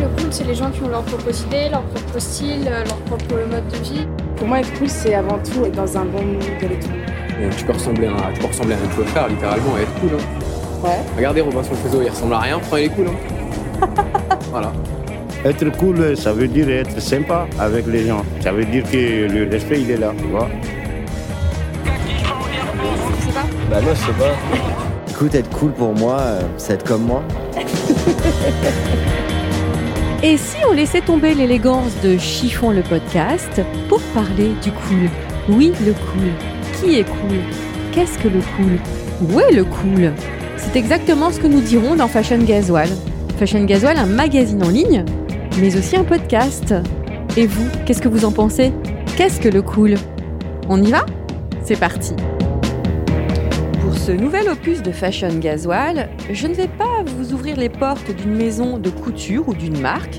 le cool, c'est les gens qui ont leur propre idée, leur propre style, euh, leur propre mode de vie. Pour moi, être cool, c'est avant tout être dans un bon mood et tout. Tu peux ressembler à, tu peux ressembler à un littéralement, et être cool. Hein. Ouais. Regardez Robinson Crusoe, il ressemble à rien, pourtant il est cool. Hein. voilà. Être cool, ça veut dire être sympa avec les gens. Ça veut dire que le respect, il est là, tu vois. Je sais pas. Bah non, je sais pas. Écoute, être cool pour moi, euh, c'est être comme moi. Et si on laissait tomber l'élégance de Chiffon le podcast pour parler du cool? Oui, le cool. Qui est cool? Qu'est-ce que le cool? Où est le cool? C'est exactement ce que nous dirons dans Fashion Gasoil. Fashion Gasoil, un magazine en ligne, mais aussi un podcast. Et vous, qu'est-ce que vous en pensez? Qu'est-ce que le cool? On y va? C'est parti. Pour ce nouvel opus de Fashion Gasoil, je ne vais pas vous ouvrir les portes d'une maison de couture ou d'une marque,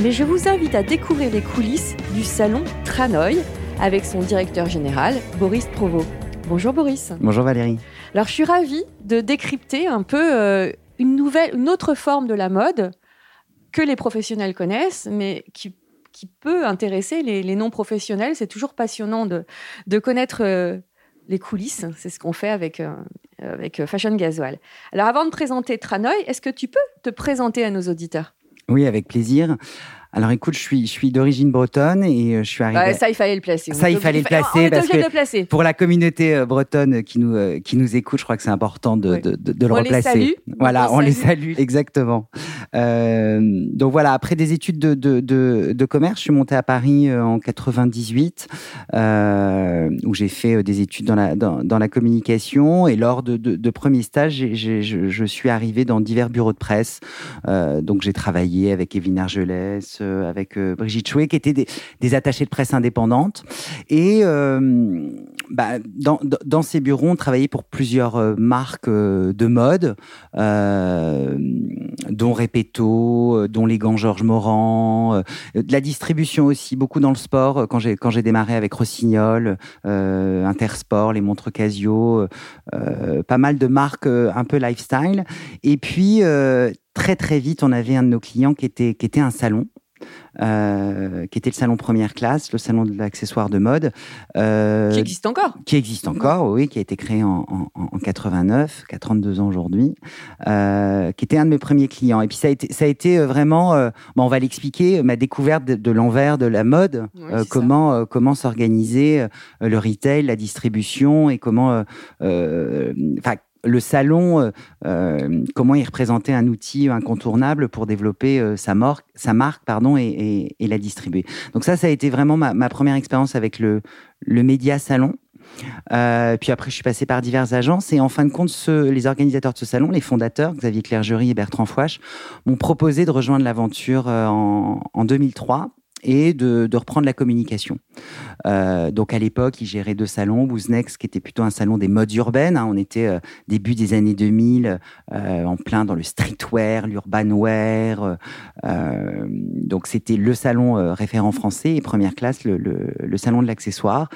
mais je vous invite à découvrir les coulisses du salon Tranoï avec son directeur général, Boris Provost. Bonjour Boris. Bonjour Valérie. Alors je suis ravie de décrypter un peu euh, une nouvelle, une autre forme de la mode que les professionnels connaissent, mais qui, qui peut intéresser les, les non-professionnels. C'est toujours passionnant de, de connaître euh, les coulisses. C'est ce qu'on fait avec, euh, avec Fashion Gasoil. Alors avant de présenter Tranoï, est-ce que tu peux te présenter à nos auditeurs? Oui, avec plaisir. Alors écoute, je suis, je suis d'origine bretonne et euh, je suis arrivé. Ouais, Ça, il fallait le placer. Ça, il fallait le placer parce que le pour la communauté euh, bretonne qui nous, euh, qui nous écoute, je crois que c'est important de, de, de- de le On les replacer. salue. Voilà, On on, les les salue. exactement. Euh, donc voilà, après des études de, de, commerce, je suis monté à Paris en 98, euh, où j'ai fait des études dans la, dans, dans la communication. Et lors de, de, de premiers stages, je, je suis arrivé dans divers bureaux de presse. Donc j'ai travaillé avec Evelyne Argelès, avec euh, Brigitte Chouet, qui étaient des, des attachés de presse indépendantes. Et euh, bah, dans, ces bureaux, on travaillait pour plusieurs euh, marques euh, de mode, euh, dont Repetto, euh, dont les gants Georges Morand, euh, de la distribution aussi, beaucoup dans le sport. euh, Quand j'ai quand j'ai démarré avec Rossignol, euh, Intersport, les montres Casio, euh, pas mal de marques euh, un peu lifestyle. Et puis euh, très très vite, on avait un de nos clients qui était qui était un salon. Euh, qui était le salon première classe, le salon de l'accessoire de mode, euh, Qui existe encore. qui existe encore, oui, qui a été créé en, en, en 89, qui a 32 ans aujourd'hui, euh, qui était un de mes premiers clients. Et puis ça a été, ça a été vraiment, bon, on va l'expliquer, ma découverte de, de l'envers de la mode, Oui, comment comment s'organiser le retail, la distribution et comment, enfin. Le salon, euh, euh, comment il représentait un outil incontournable pour développer euh, sa, marque, sa marque pardon, et, et- et la distribuer. Donc ça, ça a été vraiment ma, ma première expérience avec le, le média salon. Euh, puis après, je suis passé par diverses agences et en fin de compte, ceux- les organisateurs de ce salon, les fondateurs, Xavier Clergerie et Bertrand Fouache, m'ont proposé de rejoindre l'aventure euh, en, en 2003 et de, de reprendre la communication. Euh, donc à l'époque, ils géraient deux salons, Wooznext, qui était plutôt un salon des modes urbaines. hein. on était euh, début des années 2000, euh, en plein dans le streetwear, l'urbanwear. euh, euh, donc c'était le salon référent français et première classe, le, le- le salon de l'accessoire.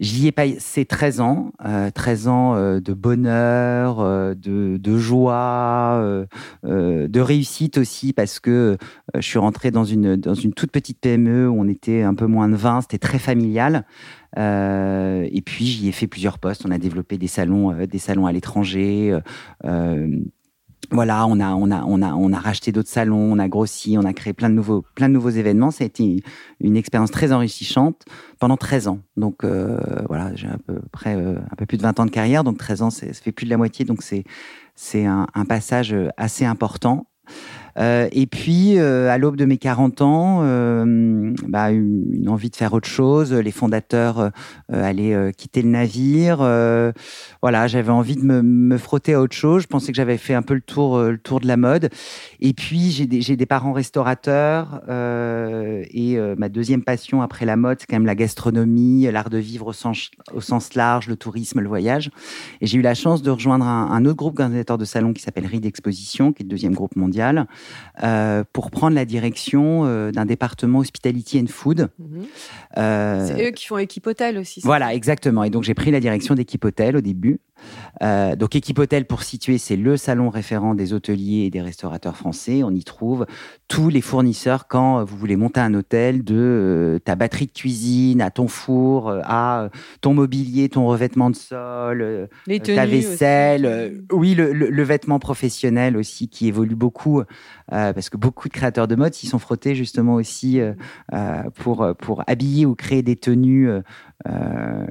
J'y ai passé 13 ans, euh, 13 ans euh, de bonheur, euh, de, de joie, euh, euh, de réussite aussi, parce que euh, je suis rentré dans une, dans une toute petite PME où on était un peu moins de 20, c'était très familial. Euh, et puis j'y ai fait plusieurs postes. On a développé des salons, euh, des salons à l'étranger. Euh, euh, voilà, on a, on a, on a, on a racheté d'autres salons, on a grossi, on a créé plein de nouveaux, plein de nouveaux événements. Ça a été une expérience très enrichissante pendant 13 ans. Donc euh, voilà, j'ai à peu près euh, un peu plus de 20 ans de carrière, donc 13 ans, ça fait plus de la moitié, donc c'est c'est un, un passage assez important. Euh, et puis, euh, à l'aube de mes 40 ans, euh, bah, une envie de faire autre chose. Les fondateurs allaient quitter le navire. Voilà, j'avais envie de me, frotter à autre chose. Je pensais que j'avais fait un peu le tour, le tour de la mode. Et puis, j'ai des, parents restaurateurs. et ma deuxième passion après la mode, c'est quand même la gastronomie, l'art de vivre au sens, large, le tourisme, le voyage. Et j'ai eu la chance de rejoindre un, un autre groupe organisateur de salon qui s'appelle Ride Exposition, qui est le deuxième groupe mondial, euh, pour prendre la direction euh, d'un département Hospitality and Food. Mhm. Euh, C'est eux qui font équipe hôtel aussi. voilà, exactement. Et donc, j'ai pris la direction d'Équipe Hôtel au début. Euh, donc, Équipe Hôtel, pour situer, c'est le salon référent des hôteliers et des restaurateurs français. On y trouve tous les fournisseurs quand vous voulez monter un hôtel, de euh, ta batterie de cuisine à ton four, euh, à ton mobilier, ton revêtement de sol, Les ta vaisselle, aussi. oui, le, le- le vêtement professionnel aussi qui évolue beaucoup, euh, parce que beaucoup de créateurs de mode s'y sont frottés justement aussi pour, pour habiller ou créer des tenues euh,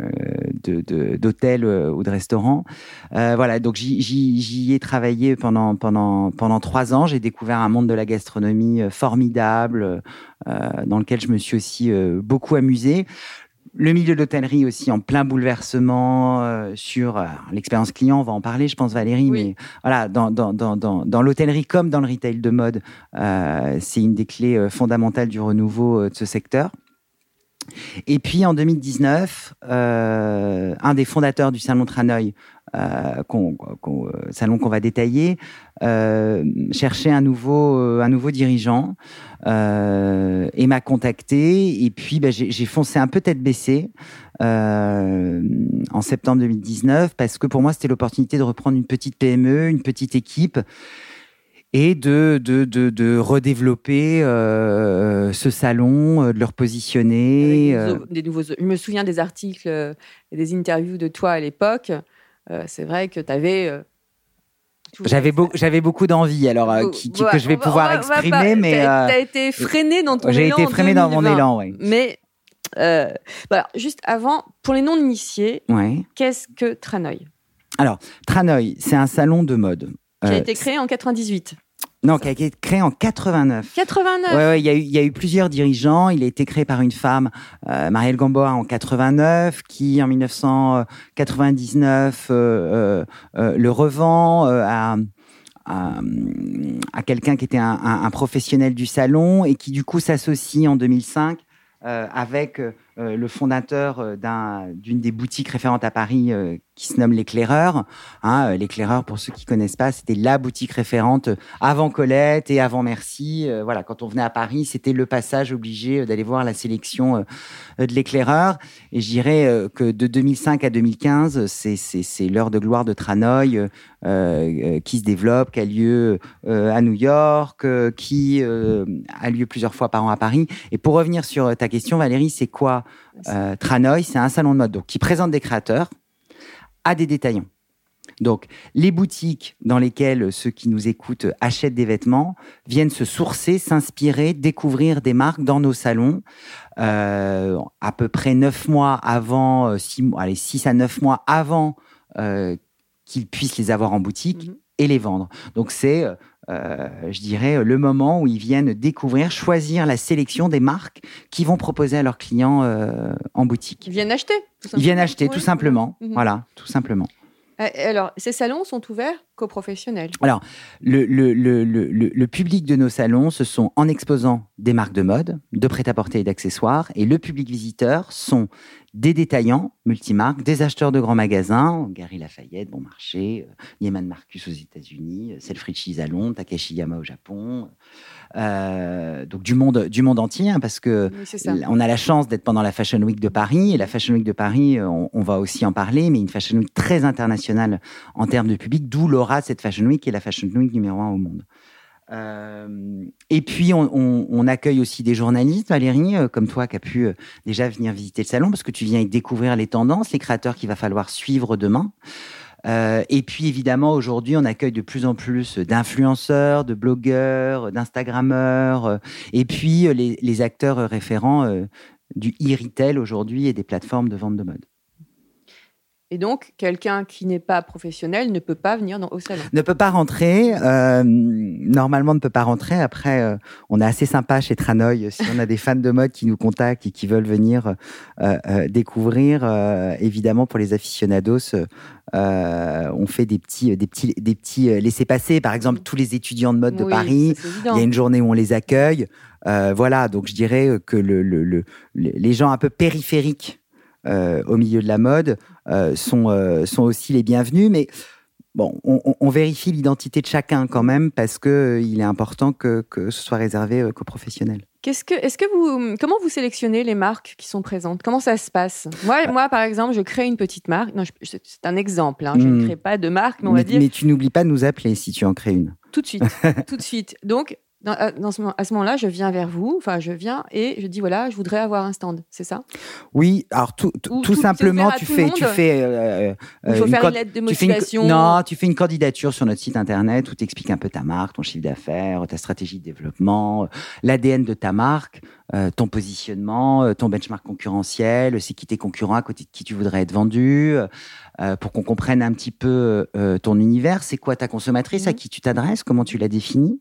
d'hôtels euh, ou de restaurants. Euh, voilà, donc j'y- ai travaillé pendant, pendant, pendant trois ans. J'ai découvert un monde de la gastronomie formidable, dans lequel je me suis aussi beaucoup amusé. Le milieu de l'hôtellerie aussi en plein bouleversement euh, sur euh, l'expérience client, on va en parler, je pense Valérie, Oui. mais voilà, dans, dans, dans, dans, l'hôtellerie comme dans le retail de mode, euh, c'est une des clés fondamentales du renouveau de ce secteur. Et puis en 2019, euh, un des fondateurs du salon Tranoï, euh, euh, salon qu'on va détailler, euh, cherchait un nouveau, un nouveau dirigeant et m'a contacté. Et puis bah, j'ai foncé un peu tête baissée en septembre 2019 parce que pour moi c'était l'opportunité de reprendre une petite PME, une petite équipe et de, de, de, de redévelopper euh, ce salon, euh, de le repositionner. Euh, des, nouveaux- des nouveaux. Je me souviens des articles et des interviews de toi à l'époque. Euh, c'est vrai que tu avais. J'avais j'avais beaucoup d'envie, alors euh, qui- qui- que je vais pouvoir exprimer, mais Tu euh, as été freiné dans ton j'ai élan. été en freiné dans mon 2020. élan, ouais. Mais voilà, juste avant, pour les non-initiés, ouais. qu'est-ce que Tranoï? Alors, Tranoï, c'est un salon de mode. Qui a Euh, été créé en 98. Non, qui a été créé en 89. 89 Ouais, ouais, il y, a eu- il y a eu plusieurs dirigeants. Il a été créé par une femme, euh, Marielle Gamboa, en 89, qui en 1999 euh, le revend à, à, quelqu'un qui était un, un- un professionnel du salon et qui du coup s'associe en 2005 euh, avec euh, le fondateur d'un- d'une des boutiques référentes à Paris euh, qui se nomme l'éclaireur. Hein, euh, l'éclaireur, pour ceux qui connaissent pas, c'était la boutique référente euh, avant Colette et avant Merci. Euh, voilà, quand on venait à Paris, c'était le passage obligé d'aller voir la sélection de l'éclaireur. Et je dirais que de 2005 à 2015, c'est- l'heure de gloire de Tranoï euh, qui se développe, qui a lieu à New York, qui a lieu plusieurs fois par an à Paris. Et pour revenir sur ta question, Valérie, c'est quoi euh, Tranoï? C'est un salon de mode donc, qui présente des créateurs à des détaillants. Donc, les boutiques dans lesquelles ceux qui nous écoutent achètent des vêtements viennent se sourcer, s'inspirer, découvrir des marques dans nos salons. Euh, à peu près neuf mois avant, euh, six, mois- allez, six à neuf mois avant euh, qu'ils puissent les avoir en boutique Mhm. et les vendre. Donc, c'est, euh, je dirais, le moment où ils viennent découvrir, choisir la sélection des marques qui vont proposer à leurs clients euh, en boutique. Qui viennent acheter tout Ils viennent acheter, Oui. tout simplement. Mhm. Voilà, tout simplement. Euh, Alors, ces salons sont ouverts Alors, le, le, le, le, le- le public de nos salons, ce sont en exposant des marques de mode, de prêt-à-porter et d'accessoires. Et le public visiteur sont des détaillants multimarques, des acheteurs de grands magasins, Gary Lafayette, Bon Marché, euh, Neiman Marcus aux États-Unis, euh, Selfridges à Londres, Takashiyama au Japon. Euh, donc du monde, du monde entier, hein, parce que Oui, on a la chance d'être pendant la Fashion Week de Paris. Et la Fashion Week de Paris, on, on va aussi en parler, mais une Fashion Week très internationale en termes de public, d'où l'aura cette Fashion Week qui est la Fashion Week numéro un au monde. Euh, et puis, on, accueille aussi des journalistes, Valérie, euh, comme toi, qui a pu euh, déjà venir visiter le salon, parce que tu viens y découvrir les tendances, les créateurs qu'il va falloir suivre demain. Et puis, évidemment, aujourd'hui, on accueille de plus en plus d'influenceurs, de blogueurs, d'Instagrammeurs, et puis les, les acteurs référents du e-retail aujourd'hui et des plateformes de vente de mode. Et donc, quelqu'un qui n'est pas professionnel ne peut pas venir dans, au salon. Ne peut pas rentrer. euh, normalement, ne peut pas rentrer. Après, euh, on est assez sympa chez Tranoï. Si on a des fans de mode qui nous contactent et qui veulent venir euh, euh, découvrir, évidemment, pour les aficionados, on fait des petits, des petits, des petits laissés-passer. Par exemple, tous les étudiants de mode de Oui, Paris. Il y a une journée où on les accueille. Voilà, donc je dirais que le, le- le- le- les gens un peu périphériques euh, au milieu de la mode euh, sont, euh, sont aussi les bienvenus. Mais bon, on, vérifie l'identité de chacun quand même parce que euh, il est important que, que ce soit réservé qu'aux professionnels. Qu'est-ce que, est-ce que vous, comment vous sélectionnez les marques qui sont présentes? Comment ça se passe? Moi, moi, par exemple, je crée une petite marque. Non, je- c'est un exemple. hein, Je Mm. ne crée pas de marque, mais on va mais, dire mais tu n'oublies pas de nous appeler si tu en crées une. tout de suite, tout de suite. Donc, dans, à- dans ce, moment- à ce moment-là, je viens vers vous. Enfin, je viens et je dis voilà, je voudrais avoir un stand. C'est ça? Oui, alors tout, tout- simplement, tu fais, tu monde fais. euh, Il faut euh, faire can- une lettre de tu fais une non, tu fais une candidature sur notre site internet où tu expliques un peu ta marque, ton chiffre d'affaires, ta stratégie de développement, euh, l'ADN de ta marque, euh, ton positionnement, euh, ton benchmark concurrentiel, c'est qui tes concurrents, à côté de qui tu voudrais être vendu, euh, pour qu'on comprenne un petit peu euh, ton univers. C'est quoi ta consommatrice, à Mhm. qui tu t'adresses, comment tu la définis.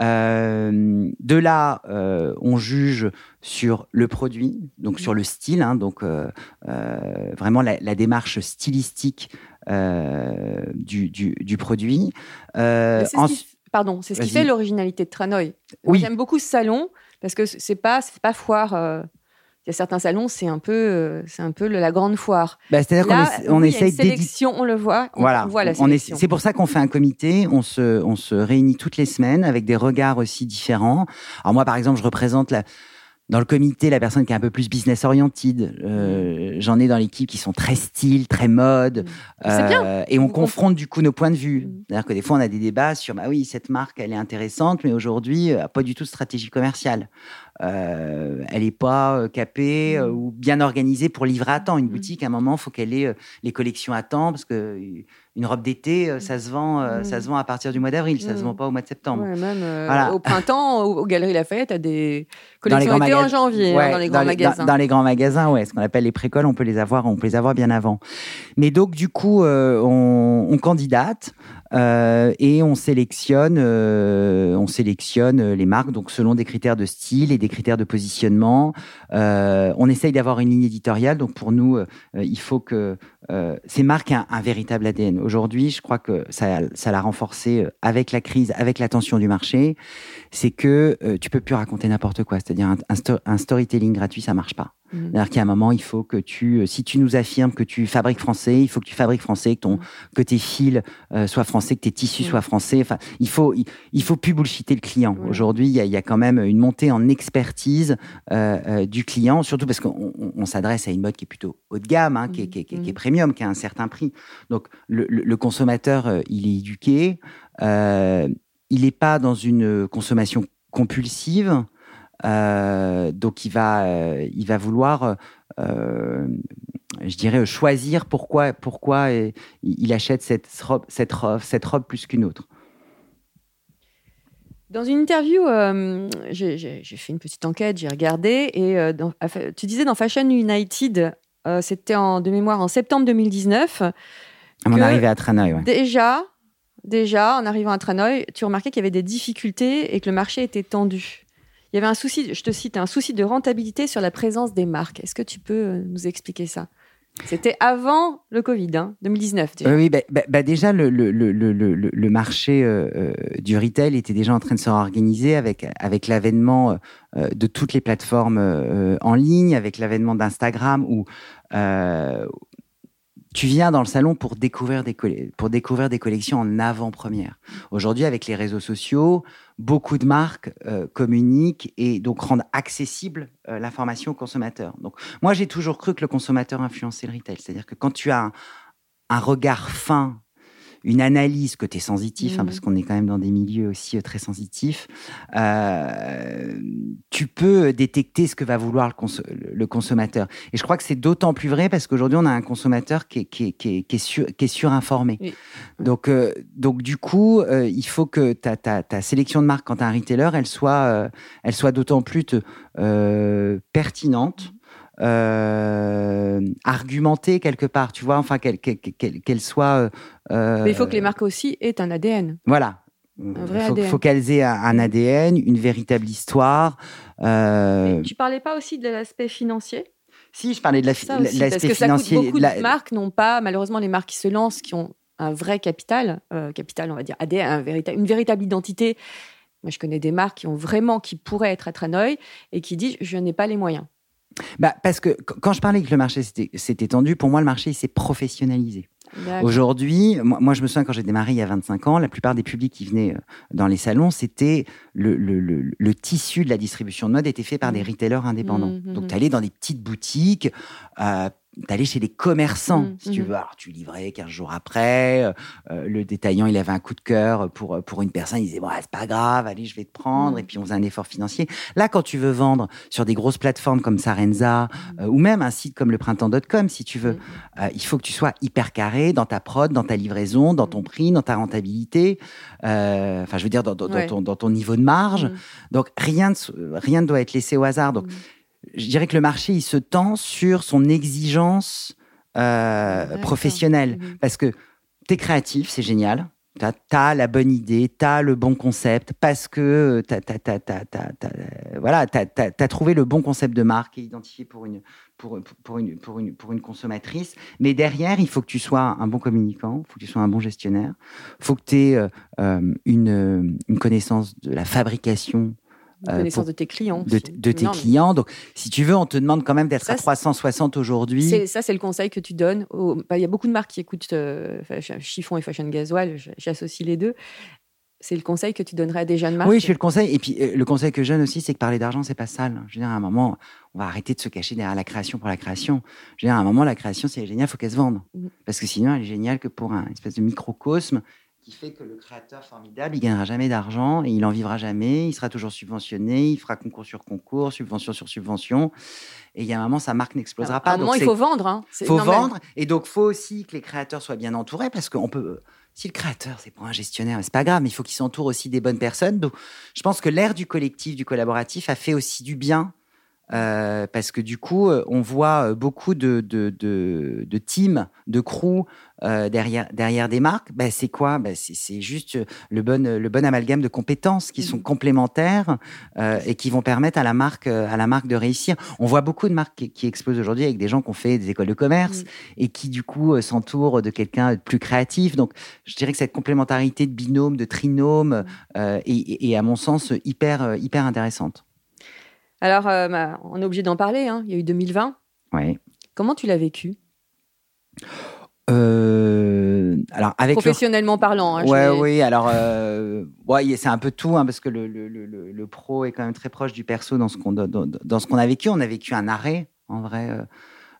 Euh, de là, euh, on juge sur le produit, donc sur le style, hein, donc euh, vraiment la, la démarche stylistique du, du, du produit. Ce qui- pardon, c'est ce qui fait l'originalité de Tranoï. Oui. J'aime beaucoup ce salon parce que c'est pas, c'est pas foire. Euh, Il y a certains salons, c'est un peu, euh, c'est un peu la grande foire. bah, C'est-à-dire qu'on on oui, essaye sélection, on le voit. On, Voilà, voit la on c'est pour ça qu'on fait un comité. On se, on se réunit toutes les semaines avec des regards aussi différents. Alors moi, par exemple, je représente la, dans le comité la personne qui est un peu plus business oriented. Euh, J'en ai dans l'équipe qui sont très style, très mode. Mm. C'est bien. Euh, et on Vous confronte du coup nos points de vue. Mm. C'est-à-dire que des fois, on a des débats sur, bah oui, cette marque, elle est intéressante, mais aujourd'hui, euh, pas du tout de stratégie commerciale. Euh, elle n'est pas euh, capée euh, Mm. ou bien organisée pour livrer à temps. Une Mm. boutique, à un moment, il faut qu'elle ait les collections à temps, parce que une robe d'été, euh, ça se vend, Mm. ça se vend à partir du mois d'avril, ça se Mm. vend pas au mois de septembre. Ouais, même euh, Voilà. au printemps, au- aux Galeries Lafayette, à des Dans les collections grands été en janvier, hein, dans les grands dans magasins. Dans, dans les grands magasins, ouais, ce qu'on appelle les précoles, on peut les avoir, on peut les avoir bien avant. Mais donc du coup, euh, on, on candidate et on sélectionne, euh, on sélectionne les marques donc selon des critères de style et des critères de positionnement. Euh, on essaye d'avoir une ligne éditoriale. Donc pour nous, euh, il faut que euh, ces marques aient un, véritable ADN. Aujourd'hui, je crois que ça, ça l'a renforcé euh, avec la crise, avec la tension du marché. C'est que euh, tu peux plus raconter n'importe quoi. C'est-à-dire un, un storytelling gratuit, ça marche pas. C'est-à-dire qu'à un moment, il faut que tu, euh, si tu nous affirmes que tu fabriques français, il faut que tu fabriques français, que, ton, que tes fils euh, soient français, que tes tissus Mm. soient français. Enfin, il faut, il, il faut plus bullshiter le client. Aujourd'hui, il y, a- il y a quand même une montée en expertise euh, euh, du client, surtout parce qu'on on- on s'adresse à une mode qui est plutôt haut de gamme, hein, qui, est, qui est- qui est- qui est Mm. premium, qui a un certain prix. Donc, le, le- le consommateur, il est éduqué. il n'est pas dans une consommation compulsive. Euh, donc il va, euh, il va vouloir, euh, je dirais, choisir pourquoi, pourquoi il achète cette robe, cette robe, cette robe plus qu'une autre. Dans une interview, euh, j'ai fait une petite enquête, j'ai regardé, et euh, dans- tu disais dans Fashion United, euh, c'était de mémoire en septembre 2019, À mon arrivée à Tranoï, ouais. déjà, déjà, en arrivant à Tranoï, tu remarquais qu'il y avait des difficultés et que le marché était tendu. Il y avait un souci, je te cite, un souci de rentabilité sur la présence des marques. Est-ce que tu peux euh, nous expliquer ça? C'était avant le Covid, hein, 2019 déjà. Oui, bah, bah, bah, déjà, le, marché euh, euh, du retail était déjà en train de se réorganiser avec, l'avènement de toutes les plateformes en ligne, avec l'avènement d'Instagram où tu viens dans le salon pour découvrir des, pour découvrir des collections en avant-première. Aujourd'hui, avec les réseaux sociaux, beaucoup de marques euh, communiquent et donc rendent accessible euh, l'information au consommateur. Donc, moi, j'ai toujours cru que le consommateur influençait le retail. C'est-à-dire que quand tu as un regard fin, une analyse côté sensitif, hein, Mhm. parce qu'on est quand même dans des milieux aussi euh, très sensitifs, euh, tu peux détecter ce que va vouloir le, cons- le- le consommateur. Et je crois que c'est d'autant plus vrai parce qu'aujourd'hui, on a un consommateur qui est, qui est, qui est, qui est, sur- qui est surinformé. Oui. Donc, euh, donc, du coup, euh, il faut que ta, ta, ta sélection de marques quand tu un retailer, elle soit, elle soit d'autant plus te- pertinente. Euh, argumentée quelque part, tu vois, enfin qu'elle qu'elle- qu'elle- qu'elle soit. euh, Mais il faut que les marques aussi aient un ADN. Voilà. Un vrai il faut, ADN. faut qu'elles aient un, ADN, une véritable histoire. euh, Tu parlais pas aussi de l'aspect financier? Si, je parlais de la fi- Ça aussi, parce l'aspect que ça coûte beaucoup la- de marques n'ont pas, malheureusement, les marques qui se lancent, qui ont un vrai capital, euh, capital, on va dire ADN, un véritable- une véritable identité. Moi, je connais des marques qui ont vraiment, qui pourraient être à Tranoï et qui disent, je n'ai pas les moyens. Bah, parce que qu- quand je parlais que le marché s'est étendu, pour moi, le marché s'est professionnalisé. Aujourd'hui, moi, moi, je me souviens quand j'ai démarré il y a 25 ans, la plupart des publics qui venaient euh, dans les salons, c'était le, le- le- le tissu de la distribution de mode était fait par des Mhm. retailers indépendants. Mhm, Donc, mhm. tu allais dans des petites boutiques, euh, allais chez des commerçants, Mhm, si tu mhm. veux. Alors, tu livrais 15 jours après, euh, euh, le détaillant, il avait un coup de cœur pour, pour une personne, il disait, bon, c'est pas grave, allez, je vais te prendre, Mhm. et puis on faisait un effort financier. Là, quand tu veux vendre sur des grosses plateformes comme Sarenza, euh, ou même un site comme le printemps.com, si tu veux, euh, il faut que tu sois hyper carré dans ta prod, dans ta livraison, dans ton prix, dans ta rentabilité. euh, Enfin, je veux dire, dans, dans- dans Ouais. ton, dans ton niveau de marge. Donc, rien ne, rien ne doit être laissé au hasard. Donc. Je dirais que le marché, il se tend sur son exigence euh, professionnelle. Mhm. Parce que tu es créatif, c'est génial. Tu as, la bonne idée, tu as le bon concept, parce que tu as, voilà, trouvé le bon concept de marque et identifié pour une, pour, pour, une, pour, une, pour une consommatrice. Mais derrière, il faut que tu sois un bon communicant, il faut que tu sois un bon gestionnaire, il faut que tu aies une, euh, une connaissance de la fabrication Une euh, connaissance de tes clients. de, tes Non, mais clients. Donc, si tu veux, on te demande quand même d'être à c'est- 360 aujourd'hui. C'est- Ça, c'est le conseil que tu donnes. aux- bah, Il y a beaucoup de marques qui écoutent euh, Chiffon et Fashion Gasoil. J'associe les deux. C'est le conseil que tu donnerais à des jeunes marques? Oui, je fais le conseil. Et puis, euh, le conseil que je donne aussi, c'est que parler d'argent, c'est pas sale. Je veux dire, à un moment, on va arrêter de se cacher derrière la création pour la création. Je veux dire, à un moment, la création, si elle est géniale, il faut qu'elle se vende. Mhm. Parce que sinon, elle est géniale que pour un espèce de microcosme qui fait que le créateur formidable, il gagnera jamais d'argent et il en vivra jamais. Il sera toujours subventionné. Il fera concours sur concours, subvention sur subvention. Et il y a un moment, sa marque n'explosera À pas. un moment, Donc, il faut vendre. Hein. C'est- faut vendre et donc faut aussi que les créateurs soient bien entourés parce qu'on peut si le créateur c'est pour un gestionnaire c'est pas grave mais il faut qu'il s'entoure aussi des bonnes personnes donc je pense que l'ère du collectif du collaboratif a fait aussi du bien euh, parce que du coup euh, on voit euh, beaucoup de, de, de, de teams de crew euh, derrière derrière des marques ben, c'est quoi? Ben, c'est juste le bon le bon amalgame de compétences qui sont Mhm. complémentaires euh, et qui vont permettre à la marque à la marque de réussir on voit beaucoup de marques qui, qui explosent aujourd'hui avec des gens qui ont fait des écoles de commerce Mhm. et qui du coup s'entourent de quelqu'un de plus créatif. Donc, je dirais que cette complémentarité de binôme, de trinôme, euh, est, est- à mon sens hyper hyper intéressante. Alors, euh, bah, on est obligé d'en parler. hein. Il y a eu 2020. Ouais. Comment tu l'as vécu? Euh, alors avec le Professionnellement parlant. hein, je Ouais, oui. Alors, euh, ouais, c'est un peu tout, hein, parce que le, le, le, le- le pro est quand même très proche du perso dans ce qu'on dans, dans- dans ce qu'on a vécu. On a vécu un arrêt, en vrai,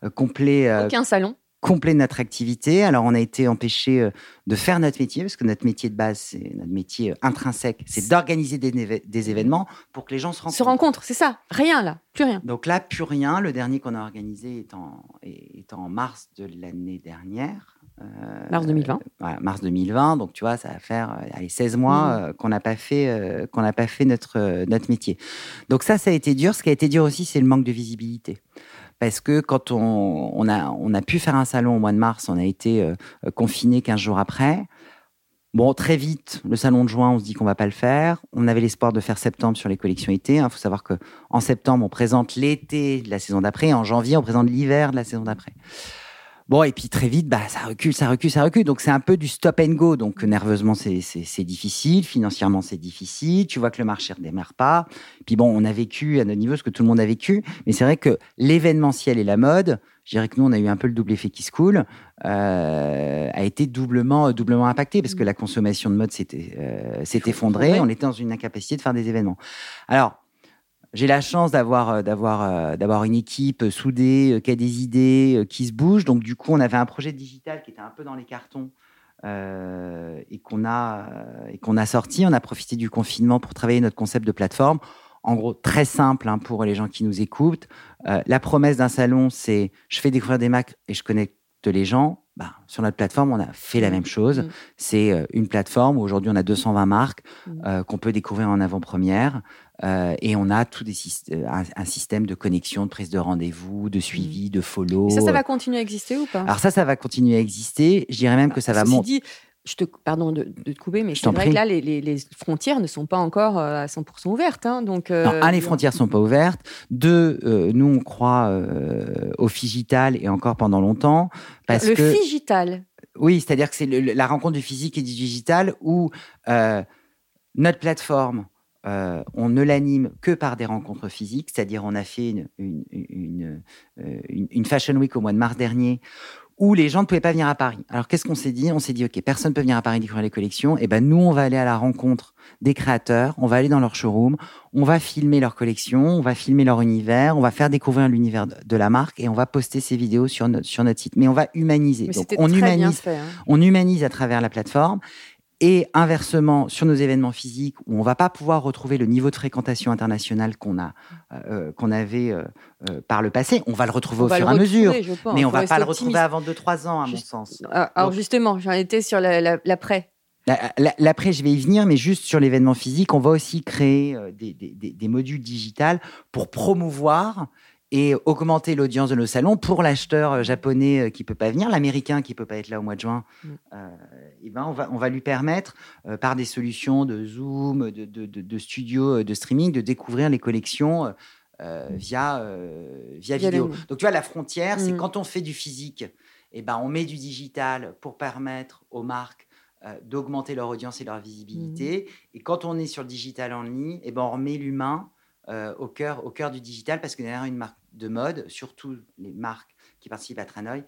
euh, complet, Aucun salon. Complet de notre activité. Alors, on a été empêché euh, de faire notre métier, parce que notre métier de base, c'est notre métier euh, intrinsèque, c'est d'organiser des, événements pour que les gens se rencontrent. Se rencontrent, c'est ça. Rien là. Plus rien. Donc là, plus rien. Le dernier qu'on a organisé est en, est est en mars de l'année dernière. Euh, Mars 2020. voilà, mars 2020. Donc, tu vois, ça va faire allez, 16 mois euh, qu'on n'a pas fait, euh, qu'on n'a pas fait notre, notre métier. Donc, ça, ça a été dur. Ce qui a été dur aussi, c'est le manque de visibilité. Parce que quand on, a, pu faire un salon au mois de mars, on a été euh, confiné 15 jours après. Bon, très vite, le salon de juin, on se dit qu'on va pas le faire. On avait l'espoir de faire septembre sur les collections été. Il faut savoir que en septembre, on présente l'été de la saison d'après. En janvier, on présente l'hiver de la saison d'après. Bon, et puis très vite, bah, ça recule, ça recule, ça recule. Donc, c'est un peu du stop and go. Donc, nerveusement, c'est- difficile. Financièrement, c'est difficile. Tu vois que le marché ne redémarre pas. Puis bon, on a vécu à notre niveau ce que tout le monde a vécu. Mais c'est vrai que l'événementiel et la mode, je dirais que nous, on a eu un peu le double effet qui se coule, euh, a été doublement, doublement impacté parce que la consommation de mode euh, s'est effondrée. Effondrée. On était dans une incapacité de faire des événements. Alors, j'ai la chance d'avoir euh, euh, d'avoir une équipe soudée euh, qui a des idées, qui se bouge. Donc du coup, on avait un projet digital qui était un peu dans les cartons et qu'on a sorti. On a profité du confinement pour travailler notre concept de plateforme. En gros, très simple hein, pour les gens qui nous écoutent. La promesse d'un salon, c'est je fais découvrir des marques et je connecte les gens, bah, sur notre plateforme, on a fait la Mm. même chose. Mm. C'est euh, une plateforme où aujourd'hui on a 220 marques Mm. euh, qu'on peut découvrir en avant-première. euh, et on a tout des syst- un, un système de connexion, de prise de rendez-vous, de suivi, de follow. Et ça, ça va continuer à exister ou pas? Alors ça, ça va continuer à exister. Je dirais même que ça va monter. Je te, pardon de, de te couper, mais Je c'est vrai prie. que là, les, les- les frontières ne sont pas encore euh, à 100% ouvertes. hein, donc, euh, Non, un, les frontières sont pas ouvertes. Deux, euh, nous on croit euh, au digital et encore pendant longtemps parce le que digital. oui, c'est-à-dire que c'est la rencontre du physique et du digital où notre plateforme, euh, on ne l'anime que par des rencontres physiques, c'est-à-dire on a fait une, une- une Fashion Week au mois de mars dernier où les gens ne pouvaient pas venir à Paris. Alors qu'est-ce qu'on s'est dit? On s'est dit, OK, personne ne peut venir à Paris découvrir les collections, et ben nous, on va aller à la rencontre des créateurs, on va aller dans leur showroom, on va filmer leurs collections, on va filmer leur univers, on va faire découvrir l'univers de, la marque, et on va poster ces vidéos sur notre, sur notre site. Mais on va humaniser. Mais Donc on humanise fait. hein. on humanise à travers la plateforme. Et inversement, sur nos événements physiques, où on va pas pouvoir retrouver le niveau de fréquentation internationale qu'on a, euh, qu'on avait euh, euh, par le passé, on va le retrouver On au fur et à mesure. Mais on Faut va pas le retrouver avant 2-3 ans, à mon sens. Alors Donc- justement, j'en étais sur la- la- l'après. La- la- L'après, je vais y venir, mais juste sur l'événement physique, on va aussi créer euh, des, des- des- des modules digitales pour promouvoir et augmenter l'audience de nos salons pour l'acheteur euh, japonais euh, qui peut pas venir, l'américain qui peut pas être là au mois de juin. Mm. euh, eh ben on va on va lui permettre euh, par des solutions de Zoom, de, de, de, de studio, de streaming, de découvrir les collections. euh, via, via, Via vidéo. Donc tu vois, la frontière, c'est Mm. quand on fait du physique, eh ben, on met du digital pour permettre aux marques euh, d'augmenter leur audience et leur visibilité. Et quand on est sur le digital en ligne, eh ben, on remet l'humain euh, au, cœur, au cœur du digital parce que derrière une marque de mode, surtout les marques qui participent à Tranoï,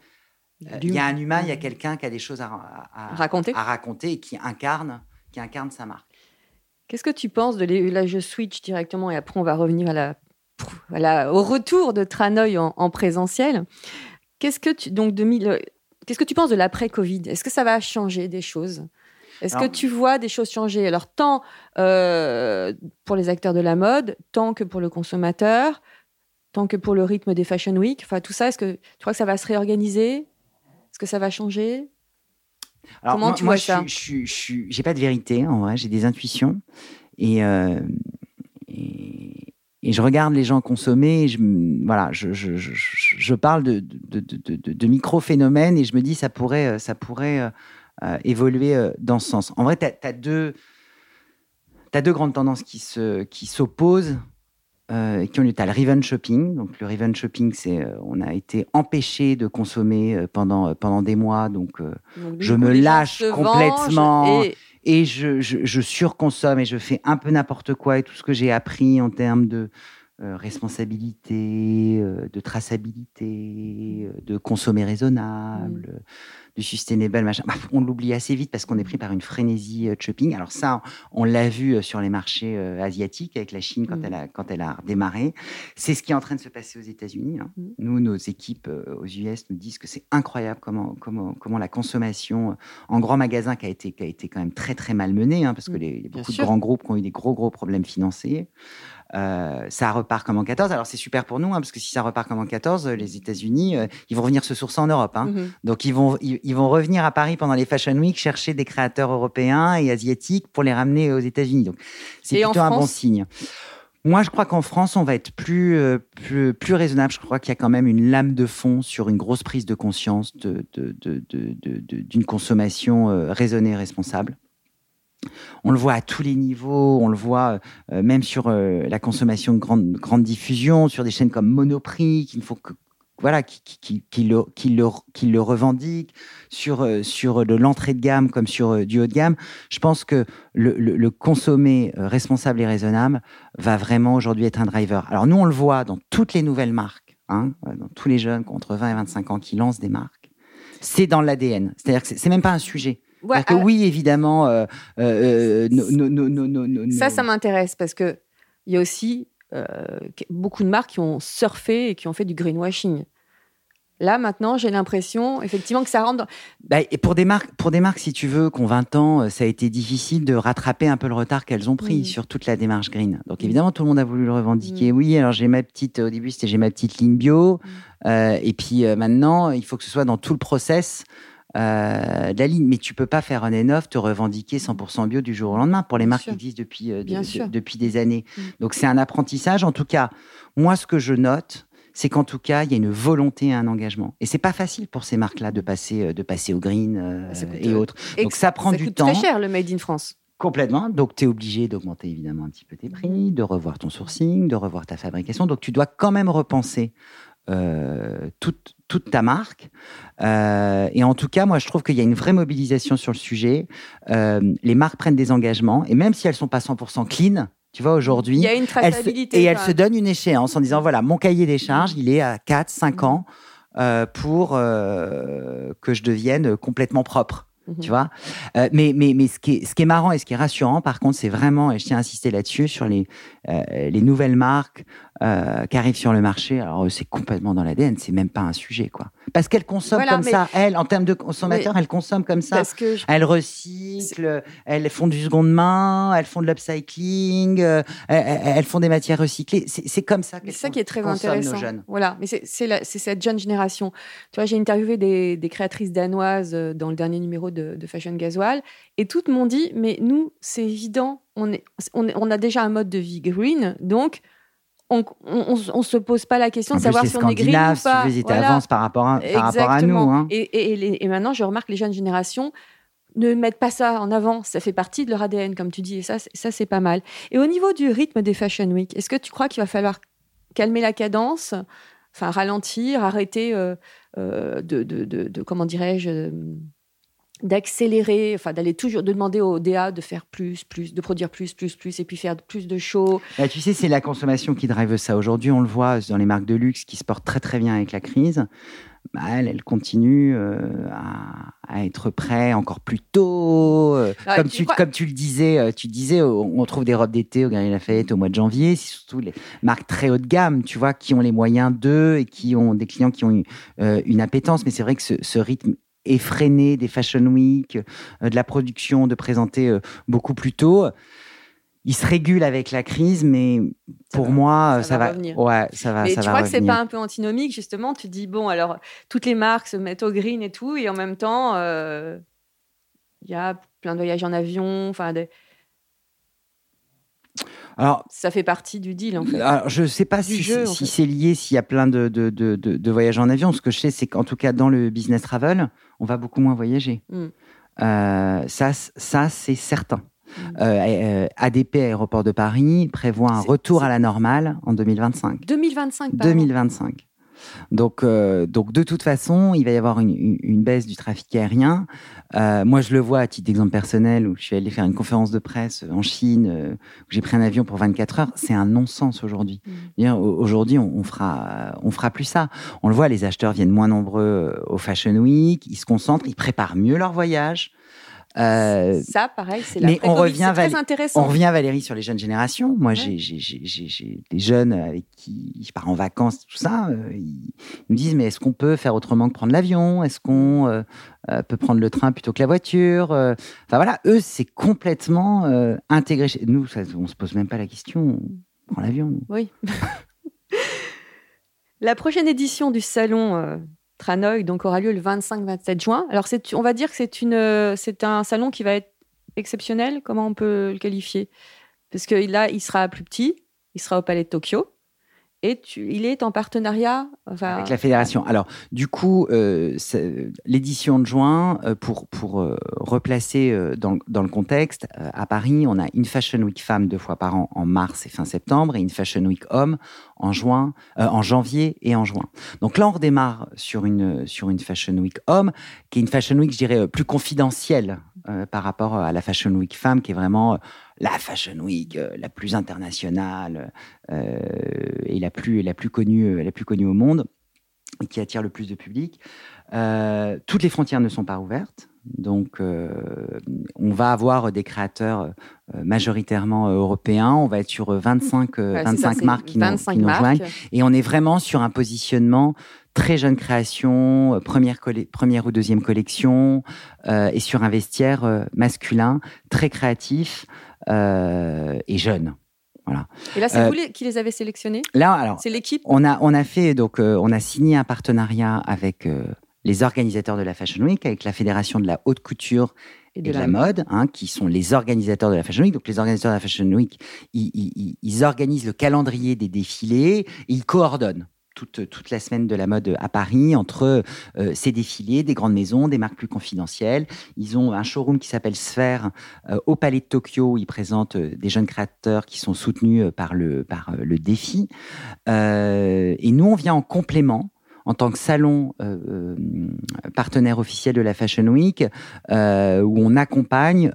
euh, il y a un humain, il y a quelqu'un qui a des choses à, Raconter. à raconter et qui incarne, qui incarne sa marque. Qu'est-ce que tu penses de les... là je switch directement et après on va revenir à la, à la- au retour de Tranoï en, en présentiel. Qu'est-ce que tu donc 2000 Qu'est-ce que tu penses de l'après Covid Est-ce que ça va changer des choses? Est-ce que tu vois des choses changer? Alors tant euh, pour les acteurs de la mode, tant que pour le consommateur, tant que pour le rythme des Fashion Week. Enfin tout ça, est-ce que tu crois que ça va se réorganiser? Est-ce que ça va changer? Alors, Comment moi, tu vois ça? je J'ai pas de vérité, en vrai, j'ai des intuitions. Et, euh, et, et je regarde les gens consommer, et je, voilà, je, je, je, je- je parle de, de, micro-phénomènes et je me dis ça pourrait, euh, ça pourrait euh, évoluer dans ce sens. En vrai, tu as, deux, grandes tendances qui s'opposent. Euh, qui ont lieu. T'as le revenge shopping. Donc, le revenge shopping, c'est euh, on a été empêché de consommer euh, pendant, euh, pendant des mois. Donc, Je me lâche complètement. et- et je, je, je surconsomme et je fais un peu n'importe quoi et tout ce que j'ai appris en termes de responsabilité, de traçabilité, de consommer raisonnable, euh, du sustainable, machin. Bah, on l'oublie assez vite parce qu'on est pris par une frénésie euh, de shopping. Alors ça, on l'a vu euh, sur les marchés euh, asiatiques avec la Chine quand, Mm. elle a, quand elle a démarré. C'est ce qui est en train de se passer aux États-Unis. hein. Mm. Nous, nos équipes aux US nous disent que c'est incroyable comment, comment, comment la consommation en grand magasin qui a été, qui a été quand même très très mal menée, hein, parce que Mm. y a beaucoup sûr. de grands groupes qui ont eu des gros gros problèmes financiers. Euh, ça repart comme en 14. Alors c'est super pour nous, hein, parce que si ça repart comme en 14, euh, les États-Unis, euh, ils vont revenir se sourcer en Europe. hein. Mhm. Donc ils vont, ils, ils vont revenir à Paris pendant les Fashion Week chercher des créateurs européens et asiatiques pour les ramener aux États-Unis. Donc c'est plutôt un bon signe. Moi, je crois qu'en France, on va être plus, euh, plus, plus raisonnable. Je crois qu'il y a quand même une lame de fond sur une grosse prise de conscience de- de- de- d'une consommation euh, raisonnée et responsable. On le voit à tous les niveaux, on le voit euh, même sur euh, la consommation de grande, grande diffusion, sur des chaînes comme Monoprix, qui ne font que voilà, qui, qui, qui, qui le, qui, le, qui le revendiquent, sur, euh, sur de l'entrée de gamme comme sur euh, du haut de gamme. Je pense que le, le, le consommer euh, responsable et raisonnable va vraiment aujourd'hui être un driver. Alors nous, on le voit dans toutes les nouvelles marques, hein, euh, dans tous les jeunes entre 20 et 25 ans qui lancent des marques. C'est dans l'ADN. C'est-à-dire que c'est même pas un sujet. Ouais, que ah, oui, évidemment, euh, euh, no- no- no- Ça, ça m'intéresse parce que il y a aussi euh, beaucoup de marques qui ont surfé et qui ont fait du greenwashing. Là, maintenant, j'ai l'impression, effectivement, que ça rentre. dans- Bah, et pour des marques, pour des marques, si tu veux, qui ont 20 ans, euh, ça a été difficile de rattraper un peu le retard qu'elles ont pris Mm. sur toute la démarche green. Donc évidemment, tout le monde a voulu le revendiquer. Oui, alors j'ai ma petite, au début, c'était j'ai ma petite ligne bio, Euh, et puis euh, maintenant, il faut que ce soit dans tout le process. Euh, de la ligne, mais tu peux pas faire un N9 te revendiquer 100% bio du jour au lendemain pour les Bien marques sûr. qui existent depuis euh, de- de- depuis des années. Mm. Donc c'est un apprentissage. En tout cas, moi, ce que je note, c'est qu'en tout cas, il y a une volonté et un engagement. Et c'est pas facile pour ces marques-là de passer, euh, de passer au green euh, coûte, et autres. Et Donc que ça prend du coûte temps. très cher, le Made in France. Complètement. Donc, tu es obligé d'augmenter évidemment un petit peu tes prix, de revoir ton sourcing, de revoir ta fabrication. Donc, tu dois quand même repenser euh, toute, toute ta marque. Euh, et en tout cas, moi, je trouve qu'il y a une vraie mobilisation sur le sujet. Euh, les marques prennent des engagements. Et même si elles sont pas 100% clean, tu vois, aujourd'hui, et elles se donnent une échéance en disant voilà, mon cahier des charges, il est à 4, 5 ans pour que je devienne complètement propre. Mhm. Tu vois Euh, mais, mais, mais ce, qui est, ce qui est marrant et ce qui est rassurant, par contre, c'est vraiment, et je tiens à insister là-dessus, sur les, euh, les nouvelles marques euh, qui arrivent sur le marché. Alors, c'est complètement dans l'ADN, c'est même pas un sujet, quoi. Parce qu'elles consomment Voilà, comme ça, elles, en termes de consommateurs, elles consomment comme ça. Parce que je- Elles recyclent, elles font du seconde main, elles font de l'upcycling, euh, elles, font des matières recyclées. C'est comme ça qu'elles c'est ça qui est très intéressant. nos jeunes. Voilà, mais c'est cette jeune génération. Tu vois, j'ai interviewé des, des créatrices danoises euh, dans le dernier numéro de, de Fashion Gasoil, et toutes m'ont dit, mais nous, c'est évident, on, est, on, est- on a déjà un mode de vie green, donc on ne se pose pas la question En de savoir si on est Scandinaves, ou pas. si tu Voilà. avance par rapport à, par rapport à nous. Hein. Et, et- et les- et maintenant, je remarque que les jeunes générations ne mettent pas ça en avant. Ça fait partie de leur ADN, comme tu dis, et ça, c'est- ça c'est pas mal. Et au niveau du rythme des Fashion Week, est-ce que tu crois qu'il va falloir calmer la cadence, enfin ralentir, arrêter euh, euh, de, de- de- de- comment dirais-je, euh, d'accélérer, enfin d'aller toujours de demander au DA de faire plus, plus, de produire plus, plus, plus, et puis faire plus de shows. Bah, tu sais, c'est la consommation qui drive ça. Aujourd'hui, on le voit dans les marques de luxe qui se portent très très bien avec la crise. Bah, elles, elles continuent euh, à, à être prêts encore plus tôt. euh, Ah, comme, tu tu, crois- comme tu le disais, euh, tu disais, on trouve des robes d'été au Galeries Lafayette au mois de janvier. C'est surtout les marques très haut de gamme, tu vois, qui ont les moyens d'eux et qui ont des clients qui ont euh, une appétence. Mais c'est vrai que ce, ce rythme effréné des Fashion Week, euh, de la production, de présenter euh, beaucoup plus tôt. Il se régule avec la crise, mais Ça pour va- moi, ça ça, va va. revenir. Ouais, ça va. Mais ça tu va crois que c'est revenir. pas un peu antinomique, justement? Tu dis, bon, alors, toutes les marques se mettent au green et tout, et en même temps, euh, il y a plein de voyages en avion, enfin, des- Alors, ça fait partie du deal, en fait. alors, je sais pas si, jeu, c'est lié, s'il y a plein de, de, de, de- voyages en avion. Ce que je sais, c'est qu'en tout cas, dans le business travel, on va beaucoup moins voyager. Mm. Euh, ça, ça c'est certain. Mm. Euh, euh, ADP, Aéroport de Paris, prévoit un retour à la normale en 2025. 2025, pardon. 2025. Donc, euh, donc de toute façon, il va y avoir une, baisse du trafic aérien. Euh, moi, je le vois à titre d'exemple personnel, où je suis allé faire une conférence de presse en Chine, euh, où j'ai pris un avion pour 24 heures. C'est un non-sens aujourd'hui. Mm. Aujourd'hui, on, on fera, on fera plus ça. On le voit, les acheteurs viennent moins nombreux au Fashion Week, ils se concentrent, ils préparent mieux leur voyage. Euh, Ça, pareil, c'est la mais on revient, très intéressant. on revient, Valérie, sur les jeunes générations. Moi, Ouais. j'ai- j'ai- j'ai j'ai- j'ai des jeunes avec qui je pars en vacances, tout ça. euh, ils me disent, mais est-ce qu'on peut faire autrement que prendre l'avion? Est-ce qu'on euh, peut prendre le train plutôt que la voiture? Enfin voilà, eux, c'est complètement intégré. Nous, ça, on se pose même pas la question. On prend l'avion. nous. Oui. la prochaine édition du salon Tranoï donc aura lieu le 25-27 juin. Alors on va dire que c'est une, euh, c'est un salon qui va être exceptionnel. Comment on peut le qualifier? Parce que là, il sera plus petit. Il sera au Palais de Tokyo. Et il est en partenariat Avec la fédération. Alors, du coup, euh, l'édition de juin, euh, pour, pour euh, replacer dans, dans le contexte, à Paris, on a une Fashion Week femme deux fois par an en mars et fin septembre, et une Fashion Week homme en juin, en janvier et en juin. Donc là, on redémarre sur une, sur une Fashion Week homme, qui est une Fashion Week, je dirais, plus confidentielle par rapport à la Fashion Week femme, qui est vraiment la Fashion Week euh, la plus internationale euh, et la plus, la plus connue, euh, la plus connue au monde et qui attire le plus de public. Toutes les frontières ne sont pas ouvertes. Donc, euh, on va avoir des créateurs euh, majoritairement européens. On va être sur 25, euh, Ouais, c'est 25 ça, c'est marques qui nous, 25 qui nous marques. rejoignent. Et on est vraiment sur un positionnement très jeune création, première, première ou deuxième collection, et sur un vestiaire masculin très créatif et jeune. Voilà. Et là, c'est Euh, vous les- qui les avez sélectionnés? Là, alors, C'est l'équipe? on a, on a fait donc euh, on a signé un partenariat avec euh, les organisateurs de la Fashion Week, avec la Fédération de la haute couture et de, la, mode, hein, qui sont les organisateurs de la Fashion Week. Donc les organisateurs de la Fashion Week, ils- ils- ils organisent le calendrier des défilés, et ils coordonnent. Toute, la semaine de la mode à Paris entre euh, ces défilés, des grandes maisons, des marques plus confidentielles. Ils ont un showroom qui s'appelle Sphère euh, au Palais de Tokyo. où Ils présentent euh, des jeunes créateurs qui sont soutenus par le, défi. Et nous, on vient en complément en tant que salon partenaire officiel de la Fashion Week, où on accompagne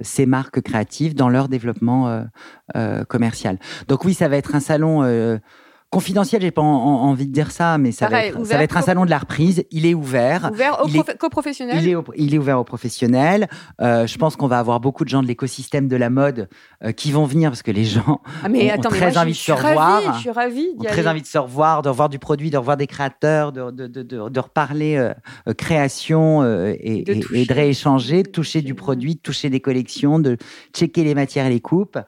ces marques créatives dans leur développement commercial. Donc oui, ça va être un salon confidentiel, j'ai pas en- en- envie de dire ça, mais ça, va être, ça va être un salon de la reprise. Il est ouvert. Ouvert aux il est- co-professionnels Il est, au- il est ouvert aux professionnels. Euh, je pense qu'on va avoir beaucoup de gens de l'écosystème de la mode euh, qui vont venir parce que les gens Ah, mais ont attends, mais très moi, envie je de se revoir. ravie, Je suis ravie ont très aller. envie de se revoir, de revoir du produit, de revoir des créateurs, de, de, de, de, de reparler euh, euh, création euh, et, et- et de rééchanger, de toucher du produit, de toucher des collections, de checker les matières et les coupes.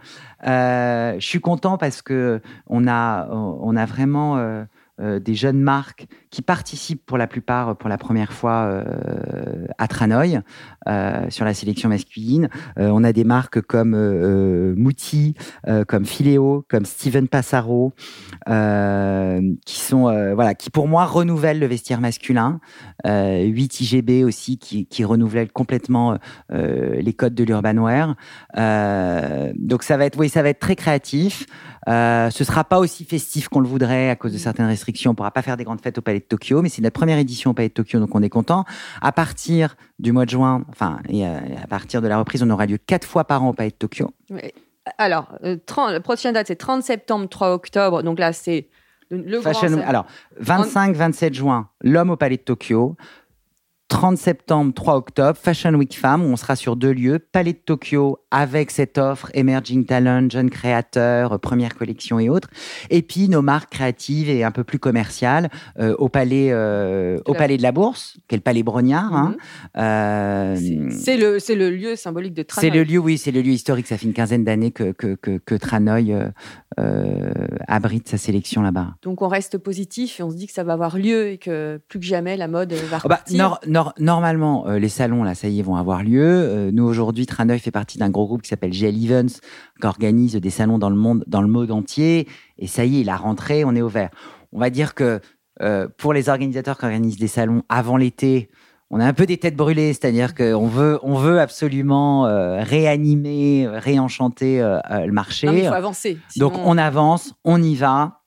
Euh, je suis content parce que on a, on a vraiment euh, euh, des jeunes marques qui participent pour la plupart pour la première fois euh, à Tranoï euh, sur la sélection masculine. Euh, on a des marques comme euh, euh, Mouti, euh, comme Filéo, comme Steven Passaro, euh, qui sont euh, voilà, qui pour moi renouvellent le vestiaire masculin. Euh, 8 IGB aussi qui, renouvellent complètement euh, les codes de l'urban wear. Euh, donc ça va être oui, ça va être très créatif. Euh, ce sera pas aussi festif qu'on le voudrait à cause de certaines restrictions. On pourra pas faire des grandes fêtes au Palais de Tokyo, mais c'est notre première édition au Palais de Tokyo, donc on est content. À partir du mois de juin, enfin, et euh, à partir de la reprise, on aura lieu quatre fois par an au Palais de Tokyo. Alors, euh, 30 la prochaine date, c'est 30 septembre, 3 octobre. Donc là, c'est le, Fashion grand... Alors, 25-27 juin, l'homme au Palais de Tokyo. 30 septembre, 3 octobre, Fashion Week Femmes, où on sera sur deux lieux, Palais de Tokyo avec cette offre Emerging Talent, jeunes créateurs, euh, première collection et autres. Et puis nos marques créatives et un peu plus commerciales euh, au Palais, euh, au la- Palais de la Bourse, qui est le Palais Brognard. hein. Euh, C'est- C'est le, c'est le lieu symbolique de c'est travail. le lieu, oui, c'est le lieu historique. Ça fait une quinzaine d'années que, que, que, que Tranoï abrite sa sélection là-bas. Donc on reste positif et on se dit que ça va avoir lieu et que plus que jamais la mode va Ah bah, repartir. Nor- normalement, euh, les salons, là, ça y est, vont avoir lieu. Euh, nous, aujourd'hui, Tranoï fait partie d'un gros groupe qui s'appelle GL Events, qui organise des salons dans le monde, dans le monde entier. Et ça y est, la rentrée, on est ouvert. On va dire que euh, pour les organisateurs qui organisent des salons avant l'été, on a un peu des têtes brûlées, c'est-à-dire qu'on veut, on veut absolument euh, réanimer, réenchanter euh, le marché. Non, mais il faut avancer. Donc on avance, on y va.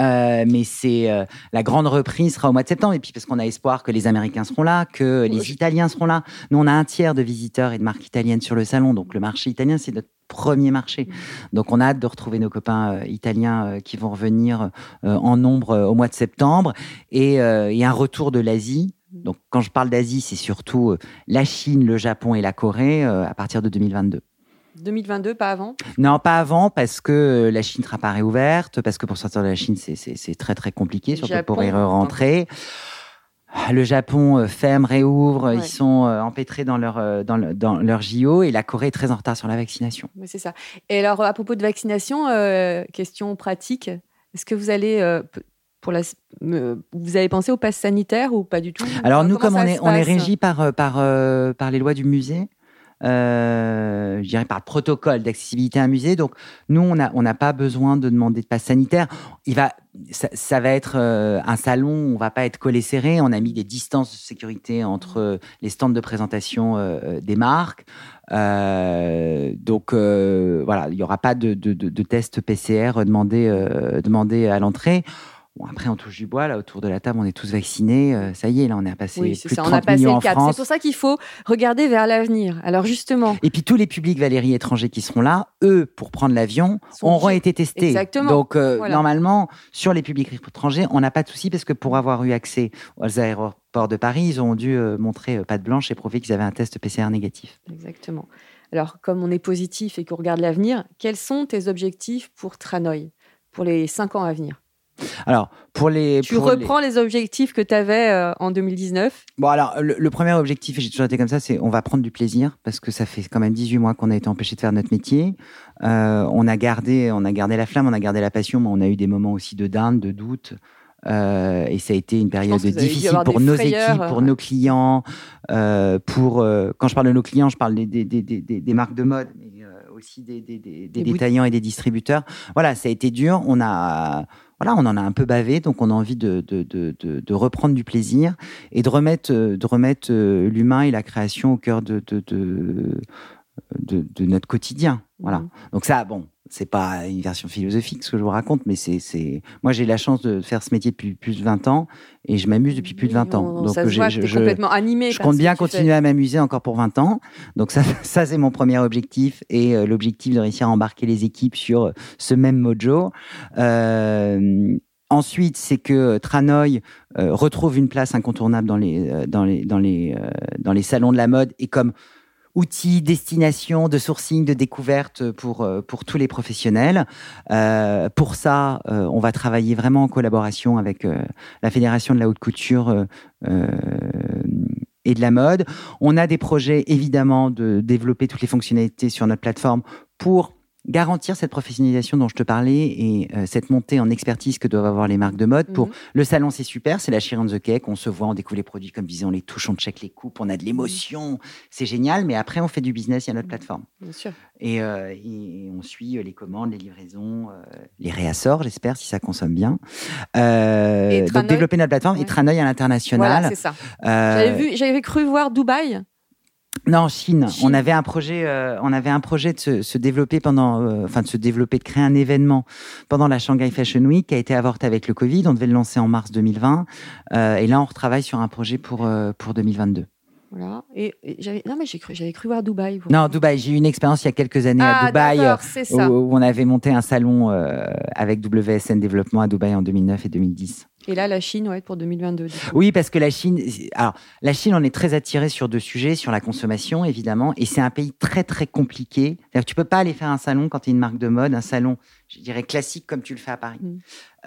Euh, mais c'est euh, la grande reprise sera au mois de septembre et puis parce qu'on a espoir que les Américains seront là, que les Italiens seront là. Nous on a un tiers de visiteurs et de marques italiennes sur le salon, donc le marché italien c'est notre premier marché. Donc on a hâte de retrouver nos copains euh, italiens qui vont revenir en nombre au mois de septembre et, et un retour de l'Asie. Donc quand je parle d'Asie, c'est surtout la Chine, le Japon et la Corée à partir de 2022. 2022, pas avant? Non, pas avant, parce que euh, la Chine ne sera pas réouverte, parce que pour sortir de la Chine, c'est- très très compliqué, surtout Japon, pour y rentrer. Le Japon euh, ferme, réouvre, Ouais. ils sont euh, empêtrés dans leur, dans, le- dans leur JO, et la Corée est très en retard sur la vaccination. C'est ça. Et alors, à propos de vaccination, euh, question pratique, est-ce que vous allez, euh, pour la, vous avez pensé au pass sanitaire ou pas du tout? Alors nous, Comment comme on est, on régi par, par, par les lois du musée, euh, je dirais par le protocole d'accessibilité à un musée, donc nous, on n'a pas besoin de demander de passe sanitaire. Il va, ça, va être euh, un salon, on va pas être collé serré, on a mis des distances de sécurité entre euh, les stands de présentation des marques. Donc voilà, il n'y aura pas de, de, test PCR demandé, demandé à l'entrée. Bon, après, on touche du bois. Là, autour de la table, on est tous vaccinés. Euh, ça y est, là, on est passé Oui, plus c'est de ça, 30 on a passé millions le cap. C'est pour ça qu'il faut regarder vers l'avenir. Alors justement, Et puis tous les publics Valérie étrangers qui seront là, eux, pour prendre l'avion, auront été testés. Exactement. Donc euh, Voilà. normalement, sur les publics étrangers, on n'a pas de souci parce que pour avoir eu accès aux aéroports de Paris, ils ont dû euh, montrer euh, patte blanche et prouver qu'ils avaient un test PCR négatif. exactement. Alors comme on est positif et qu'on regarde l'avenir, quels sont tes objectifs pour Tranoï pour les cinq ans à venir? Alors pour les, Tu pour reprends les... objectifs que tu avais en 2019. Bon alors le, le premier objectif, et j'ai toujours été comme ça, c'est on va prendre du plaisir parce que ça fait quand même 18 mois qu'on a été empêché de faire notre métier. Euh, on a gardé, on a gardé la flamme, on a gardé la passion, mais on a eu des moments aussi de dinde, de doute. Euh, et ça a été une période difficile pour nos frayeurs, équipes, pour euh, nos clients, euh, pour euh, quand je parle de nos clients, je parle des, des, des, des, marques de mode, euh, aussi des, des, des, détaillants et des distributeurs. Voilà, ça a été dur. On a voilà, on en a un peu bavé, donc on a envie de, de, de, de, de reprendre du plaisir et de remettre, euh, de remettre euh, l'humain et la création au cœur de, de, notre quotidien. Voilà. Mhm. Donc ça, bon, c'est pas une version philosophique ce que je vous raconte, mais c'est, moi j'ai la chance de faire ce métier depuis plus de 20 ans et je m'amuse depuis plus de 20 ans. On- Donc ça se j'ai- voit je, complètement animé. je compte bien fais. continuer à m'amuser encore pour 20 ans. Donc ça, ça c'est mon premier objectif et euh, l'objectif de réussir à embarquer les équipes sur euh, ce même mojo. Euh, Ensuite, c'est que Tranoï euh, retrouve une place incontournable dans les, euh, dans, les, dans, les, euh, dans les salons de la mode et comme outil, destination de sourcing, de découverte pour, euh, pour tous les professionnels. Euh, pour ça, euh, on va travailler vraiment en collaboration avec la Fédération de la haute couture et de la mode. On a des projets, évidemment, de développer toutes les fonctionnalités sur notre plateforme pour garantir cette professionnalisation dont je te parlais et euh, cette montée en expertise que doivent avoir les marques de mode. Pour Mhm. le salon, c'est super, c'est la Chire on the Cake. On se voit, on découvre les produits comme je disais, on les touche, on check les coupes, on a de l'émotion, c'est génial. Mais après, on fait du business, il y a notre plateforme. Bien sûr. Et, euh, et on suit euh, les commandes, les livraisons, euh, les réassorts, j'espère, si ça consomme bien. Et donc développer notre plateforme Ouais. et Tranoï à l'international. Voilà, c'est ça. J'avais vu, j'avais cru voir Dubaï. Non, en Chine. Chine. On avait un projet, euh, on avait un projet de se, se développer pendant, euh, enfin de se développer, de créer un événement pendant la Shanghai Fashion Week qui a été avorté avec le Covid. On devait le lancer en mars 2020, euh, et là on retravaille sur un projet pour pour 2022. Voilà. Et, et j'avais, non mais j'ai cru, j'avais cru voir Dubaï. Non, Dubaï. J'ai eu une expérience il y a quelques années à ah, Dubaï. Où, où on avait monté un salon avec WSN Développement à Dubaï en 2009 et 2010. Et là, la Chine, ouais, pour 2022. du coup. Oui, parce que la Chine, alors la Chine, on est très attiré sur deux sujets, sur la consommation évidemment, et c'est un pays très très compliqué. Que tu peux pas aller faire un salon quand tu es une marque de mode, un salon, je dirais classique comme tu le fais à Paris. Mm.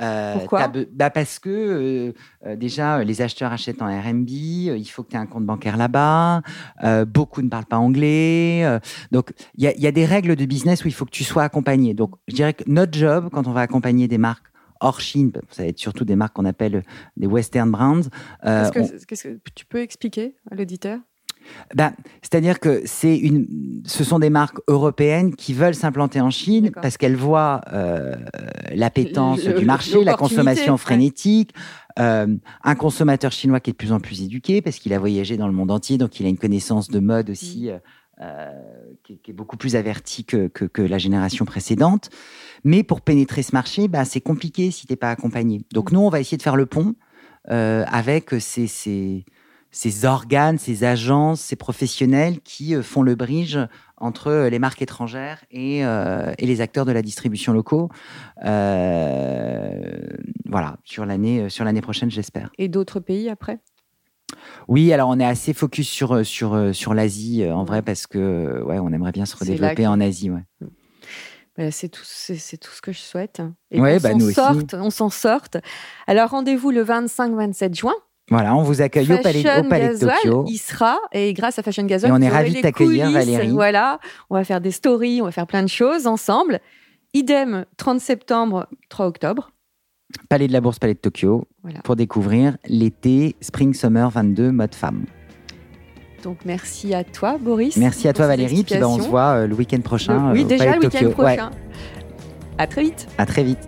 Euh, Pourquoi bah Parce que euh, euh, déjà, les acheteurs achètent en RMB, il faut que tu aies un compte bancaire là-bas, euh, beaucoup ne parlent pas anglais. donc, il y a, il y a des règles de business où il faut que tu sois accompagné. Donc, je dirais que notre job, quand on va accompagner des marques hors Chine, ça va être surtout des marques qu'on appelle des Western brands. euh, que, on- qu'est-ce que tu peux expliquer à l'auditeur? Ben, C'est-à-dire que c'est une, ce sont des marques européennes qui veulent s'implanter en Chine parce qu'elles voient euh, l'appétence du marché, la consommation frénétique, euh, un consommateur chinois qui est de plus en plus éduqué parce qu'il a voyagé dans le monde entier, donc il a une connaissance de mode aussi euh, euh, qui, est, qui est beaucoup plus avertie que, que, que la génération précédente. Mais pour pénétrer ce marché, ben, c'est compliqué si tu n'es pas accompagné. Donc nous, on va essayer de faire le pont euh, avec ces, ces, ces organes, ces agences, ces professionnels qui euh, font le bridge entre les marques étrangères et, euh, et les acteurs de la distribution locaux. Voilà, sur l'année prochaine, j'espère. Et d'autres pays après? Oui, alors on est assez focus sur euh, sur euh, sur l'Asie euh, en vrai parce que ouais, on aimerait bien se redévelopper que- en Asie, ouais. Ben, c'est tout, c'est, tout ce que je souhaite. Et Ouais, qu'on bah, s'en sorte, on s'en sorte. Alors rendez-vous le 25-27 juin. Voilà, on vous accueille au palais, au palais de Tokyo. il sera et grâce à Fashion Gasoil, Et on est ravis de t'accueillir. Valérie. Voilà, on va faire des stories, on va faire plein de choses ensemble. Idem 30 septembre, 3 octobre. Palais de la Bourse, palais de Tokyo Voilà. pour découvrir l'été Spring Summer 22 mode femme. Donc merci à toi Boris. Merci à toi Valérie, puis bah, on se voit euh, le week-end prochain. Le- oui, euh, déjà le week-end Tokyo. Ouais, prochain. À très vite. à très vite.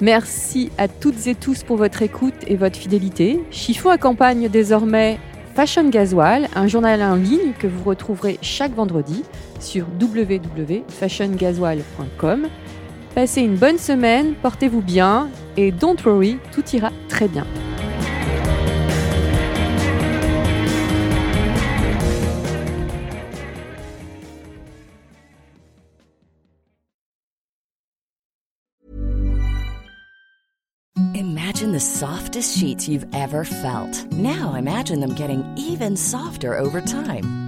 Merci à toutes et tous pour votre écoute et votre fidélité. Chiffon accompagne désormais Fashion Gasoil, un journal en ligne que vous retrouverez chaque vendredi sur www.fashiongasoil.com. Passez une bonne semaine, portez-vous bien et don't worry, tout ira très bien. Imagine the softest sheets you've ever felt. Now imagine them getting even softer over time.